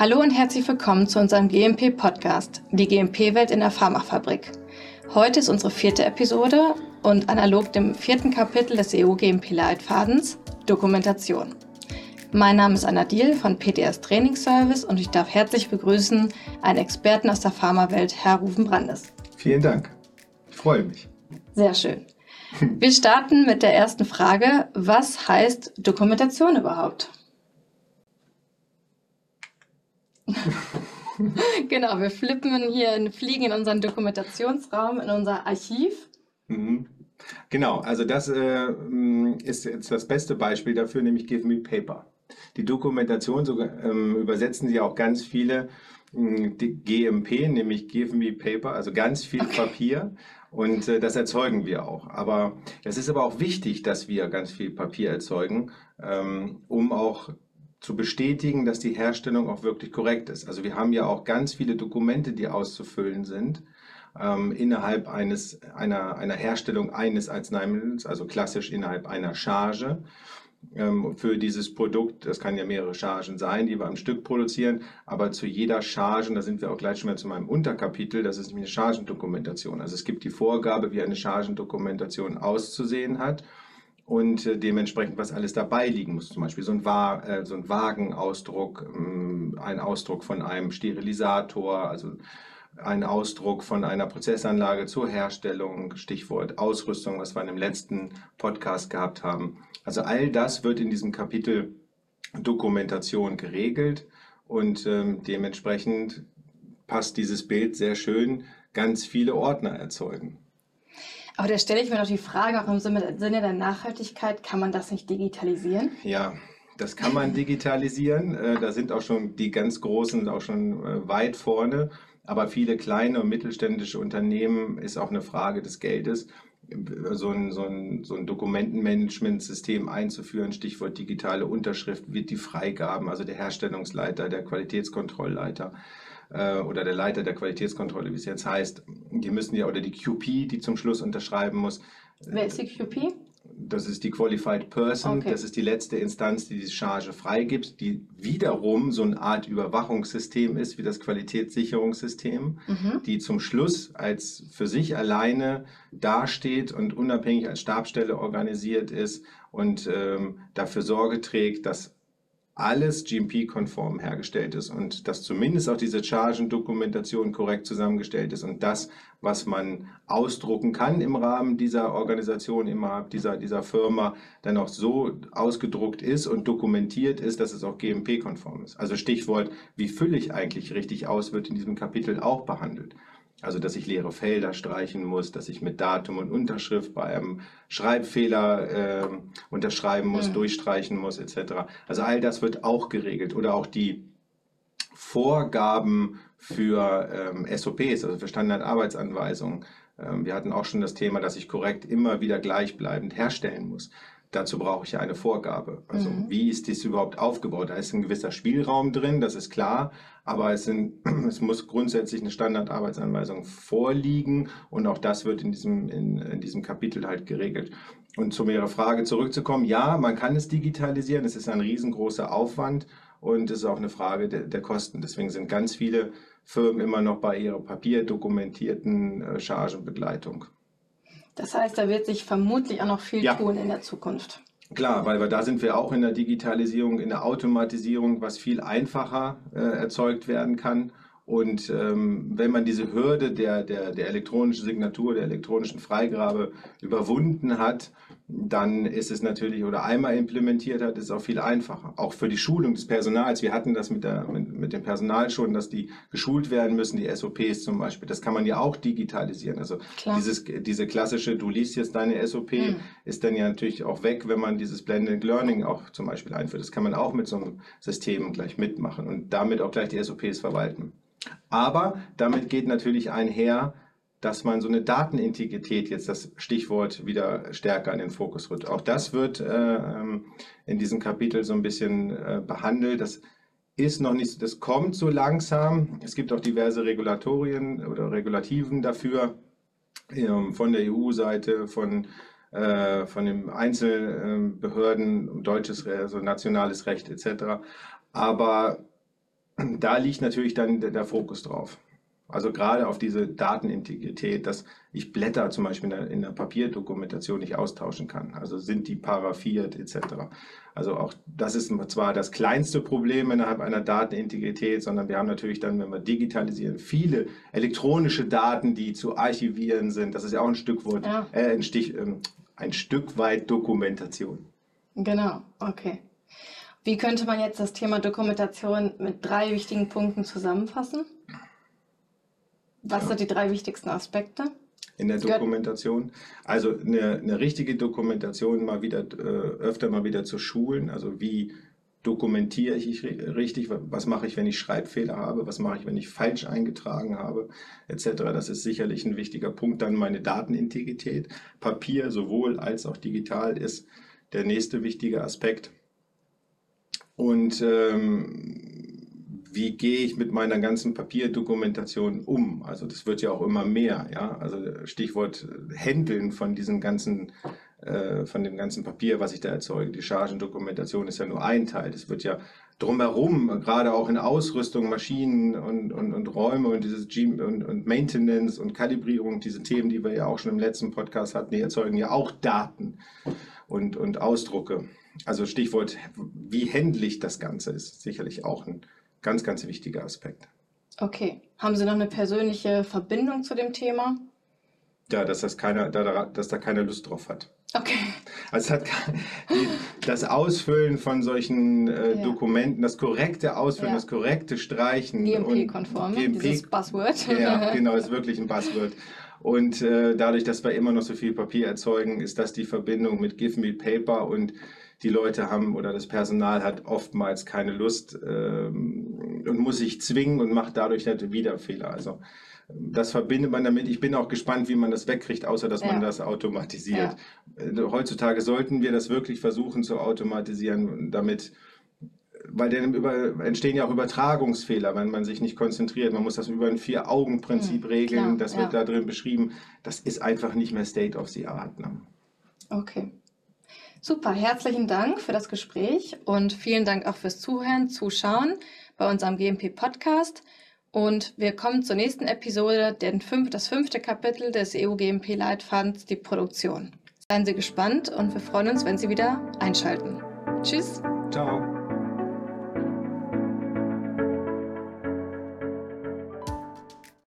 Hallo und herzlich willkommen zu unserem GMP-Podcast, die GMP-Welt in der Pharmafabrik. Heute ist unsere vierte Episode und analog dem vierten Kapitel des EU-GMP-Leitfadens Dokumentation. Mein Name ist Anna Diel von PTS Training Service und ich darf herzlich begrüßen einen Experten aus der Pharmawelt, Herr Rufen Brandes. Vielen Dank. Ich freue mich. Sehr schön. Wir starten mit der ersten Frage. Was heißt Dokumentation überhaupt? genau, wir flippen hier, fliegen in unseren Dokumentationsraum, in unser Archiv. Mhm. Genau, also das äh, ist jetzt das beste Beispiel dafür, nämlich Give Me Paper. Die Dokumentation, so ähm, übersetzen sie auch ganz viele die GMP, nämlich Give Me Paper, also ganz viel okay. Papier. Und äh, das erzeugen wir auch. Aber es ist aber auch wichtig, dass wir ganz viel Papier erzeugen, ähm, um auch zu bestätigen, dass die Herstellung auch wirklich korrekt ist. Also wir haben ja auch ganz viele Dokumente, die auszufüllen sind ähm, innerhalb eines, einer, einer Herstellung eines Arzneimittels, also klassisch innerhalb einer Charge ähm, für dieses Produkt. Das kann ja mehrere Chargen sein, die wir am Stück produzieren, aber zu jeder Charge, da sind wir auch gleich schon mal zu meinem Unterkapitel, das ist nämlich eine Chargendokumentation. Also es gibt die Vorgabe, wie eine Chargendokumentation auszusehen hat und äh, dementsprechend, was alles dabei liegen muss. Zum Beispiel so ein, Wa äh, so ein Wagenausdruck, ähm, ein Ausdruck von einem Sterilisator, also ein Ausdruck von einer Prozessanlage zur Herstellung, Stichwort Ausrüstung, was wir in dem letzten Podcast gehabt haben. Also all das wird in diesem Kapitel Dokumentation geregelt und ähm, dementsprechend passt dieses Bild sehr schön, ganz viele Ordner erzeugen. Aber da stelle ich mir noch die Frage, auch im Sinne der Nachhaltigkeit, kann man das nicht digitalisieren? Ja, das kann man digitalisieren. Äh, da sind auch schon die ganz Großen auch schon äh, weit vorne. Aber viele kleine und mittelständische Unternehmen ist auch eine Frage des Geldes, so ein, so ein, so ein Dokumentenmanagementsystem einzuführen. Stichwort digitale Unterschrift wird die Freigaben, also der Herstellungsleiter, der Qualitätskontrollleiter äh, oder der Leiter der Qualitätskontrolle, wie es jetzt heißt, die müssen ja, oder die QP, die zum Schluss unterschreiben muss. Wer ist die QP? Das ist die Qualified Person, okay. das ist die letzte Instanz, die die Charge freigibt, die wiederum so eine Art Überwachungssystem ist wie das Qualitätssicherungssystem, mhm. die zum Schluss als für sich alleine dasteht und unabhängig als Stabstelle organisiert ist und ähm, dafür Sorge trägt, dass alles GMP-konform hergestellt ist und dass zumindest auch diese Chargendokumentation korrekt zusammengestellt ist und das, was man ausdrucken kann im Rahmen dieser Organisation, innerhalb dieser, dieser Firma, dann auch so ausgedruckt ist und dokumentiert ist, dass es auch GMP-konform ist. Also Stichwort, wie füllig eigentlich richtig aus, wird in diesem Kapitel auch behandelt. Also, dass ich leere Felder streichen muss, dass ich mit Datum und Unterschrift bei einem Schreibfehler äh, unterschreiben muss, mhm. durchstreichen muss, etc. Also all das wird auch geregelt. Oder auch die Vorgaben für ähm, SOPs, also für Standardarbeitsanweisungen. Ähm, wir hatten auch schon das Thema, dass ich korrekt immer wieder gleichbleibend herstellen muss. Dazu brauche ich ja eine Vorgabe. Also mhm. wie ist dies überhaupt aufgebaut? Da ist ein gewisser Spielraum drin, das ist klar, aber es, sind, es muss grundsätzlich eine Standardarbeitsanweisung vorliegen und auch das wird in diesem, in, in diesem Kapitel halt geregelt. Und zu Ihrer Frage zurückzukommen, ja, man kann es digitalisieren, es ist ein riesengroßer Aufwand und es ist auch eine Frage der, der Kosten. Deswegen sind ganz viele Firmen immer noch bei ihrer papierdokumentierten äh, Chargenbegleitung. Das heißt, da wird sich vermutlich auch noch viel ja. tun in der Zukunft. Klar, weil wir, da sind wir auch in der Digitalisierung, in der Automatisierung, was viel einfacher äh, erzeugt werden kann. Und ähm, wenn man diese Hürde der, der, der elektronischen Signatur, der elektronischen Freigabe überwunden hat, dann ist es natürlich, oder einmal implementiert hat, ist es auch viel einfacher. Auch für die Schulung des Personals. Wir hatten das mit, der, mit, mit dem Personal schon, dass die geschult werden müssen, die SOPs zum Beispiel. Das kann man ja auch digitalisieren. Also dieses, diese klassische, du liest jetzt deine SOP, mhm. ist dann ja natürlich auch weg, wenn man dieses Blended Learning auch zum Beispiel einführt. Das kann man auch mit so einem System gleich mitmachen und damit auch gleich die SOPs verwalten. Aber damit geht natürlich einher, dass man so eine Datenintegrität, jetzt das Stichwort, wieder stärker in den Fokus rückt. Auch das wird äh, ähm, in diesem Kapitel so ein bisschen äh, behandelt. Das ist noch nicht, das kommt so langsam. Es gibt auch diverse Regulatorien oder Regulativen dafür ähm, von der EU-Seite, von, äh, von den Einzelbehörden, deutsches, also nationales Recht etc. Aber da liegt natürlich dann der, der Fokus drauf. Also gerade auf diese Datenintegrität, dass ich Blätter zum Beispiel in der, in der, Papierdokumentation nicht austauschen kann. Also sind die paraffiert etc. Also auch das ist zwar das kleinste Problem innerhalb einer Datenintegrität, sondern wir haben natürlich dann, wenn wir digitalisieren, viele elektronische Daten, die zu archivieren sind. Das ist ja auch ein Stück weit, ja. äh, ein, Stich, äh, ein Stück weit Dokumentation. Genau, okay. Wie könnte man jetzt das Thema Dokumentation mit drei wichtigen Punkten zusammenfassen? Was ja. sind die drei wichtigsten Aspekte? In der Dokumentation. Also eine, eine richtige Dokumentation mal wieder äh, öfter mal wieder zu schulen. Also wie dokumentiere ich richtig? Was mache ich, wenn ich Schreibfehler habe? Was mache ich, wenn ich falsch eingetragen habe? Etc. Das ist sicherlich ein wichtiger Punkt. Dann meine Datenintegrität. Papier sowohl als auch digital ist der nächste wichtige Aspekt. Und ähm, wie gehe ich mit meiner ganzen Papierdokumentation um? Also das wird ja auch immer mehr, ja. Also Stichwort Händeln von diesem ganzen, äh, von dem ganzen Papier, was ich da erzeuge. Die Chargendokumentation ist ja nur ein Teil. Das wird ja drumherum, gerade auch in Ausrüstung, Maschinen und, und, und Räume und dieses G und, und Maintenance und Kalibrierung, diese Themen, die wir ja auch schon im letzten Podcast hatten, die erzeugen ja auch Daten und, und Ausdrucke. Also Stichwort, wie händlich das Ganze ist, sicherlich auch ein Ganz, ganz wichtiger Aspekt. Okay. Haben Sie noch eine persönliche Verbindung zu dem Thema? Ja, dass, das keiner, dass da keiner Lust drauf hat. Okay. Also hat das Ausfüllen von solchen äh, ja. Dokumenten, das korrekte Ausfüllen, ja. das korrekte Streichen. GMP-konform, GMP, dieses Buzzword. Ja, genau, ist wirklich ein Buzzword. Und äh, dadurch, dass wir immer noch so viel Papier erzeugen, ist das die Verbindung mit Give Me Paper und die Leute haben oder das Personal hat oftmals keine Lust ähm, und muss sich zwingen und macht dadurch halt wieder Fehler. Also das verbindet man damit. Ich bin auch gespannt, wie man das wegkriegt, außer dass ja. man das automatisiert. Ja. Äh, heutzutage sollten wir das wirklich versuchen zu automatisieren, damit weil dann über, entstehen ja auch Übertragungsfehler, wenn man sich nicht konzentriert. Man muss das über ein Vier-Augen-Prinzip mhm, regeln. Klar, das wird ja. da drin beschrieben. Das ist einfach nicht mehr State of the Art. Ne? Okay. Super, herzlichen Dank für das Gespräch und vielen Dank auch fürs Zuhören, Zuschauen bei unserem GMP Podcast. Und wir kommen zur nächsten Episode, denn fünf, das fünfte Kapitel des EU-GMP-Leitfadens, die Produktion. Seien Sie gespannt und wir freuen uns, wenn Sie wieder einschalten. Tschüss. Ciao.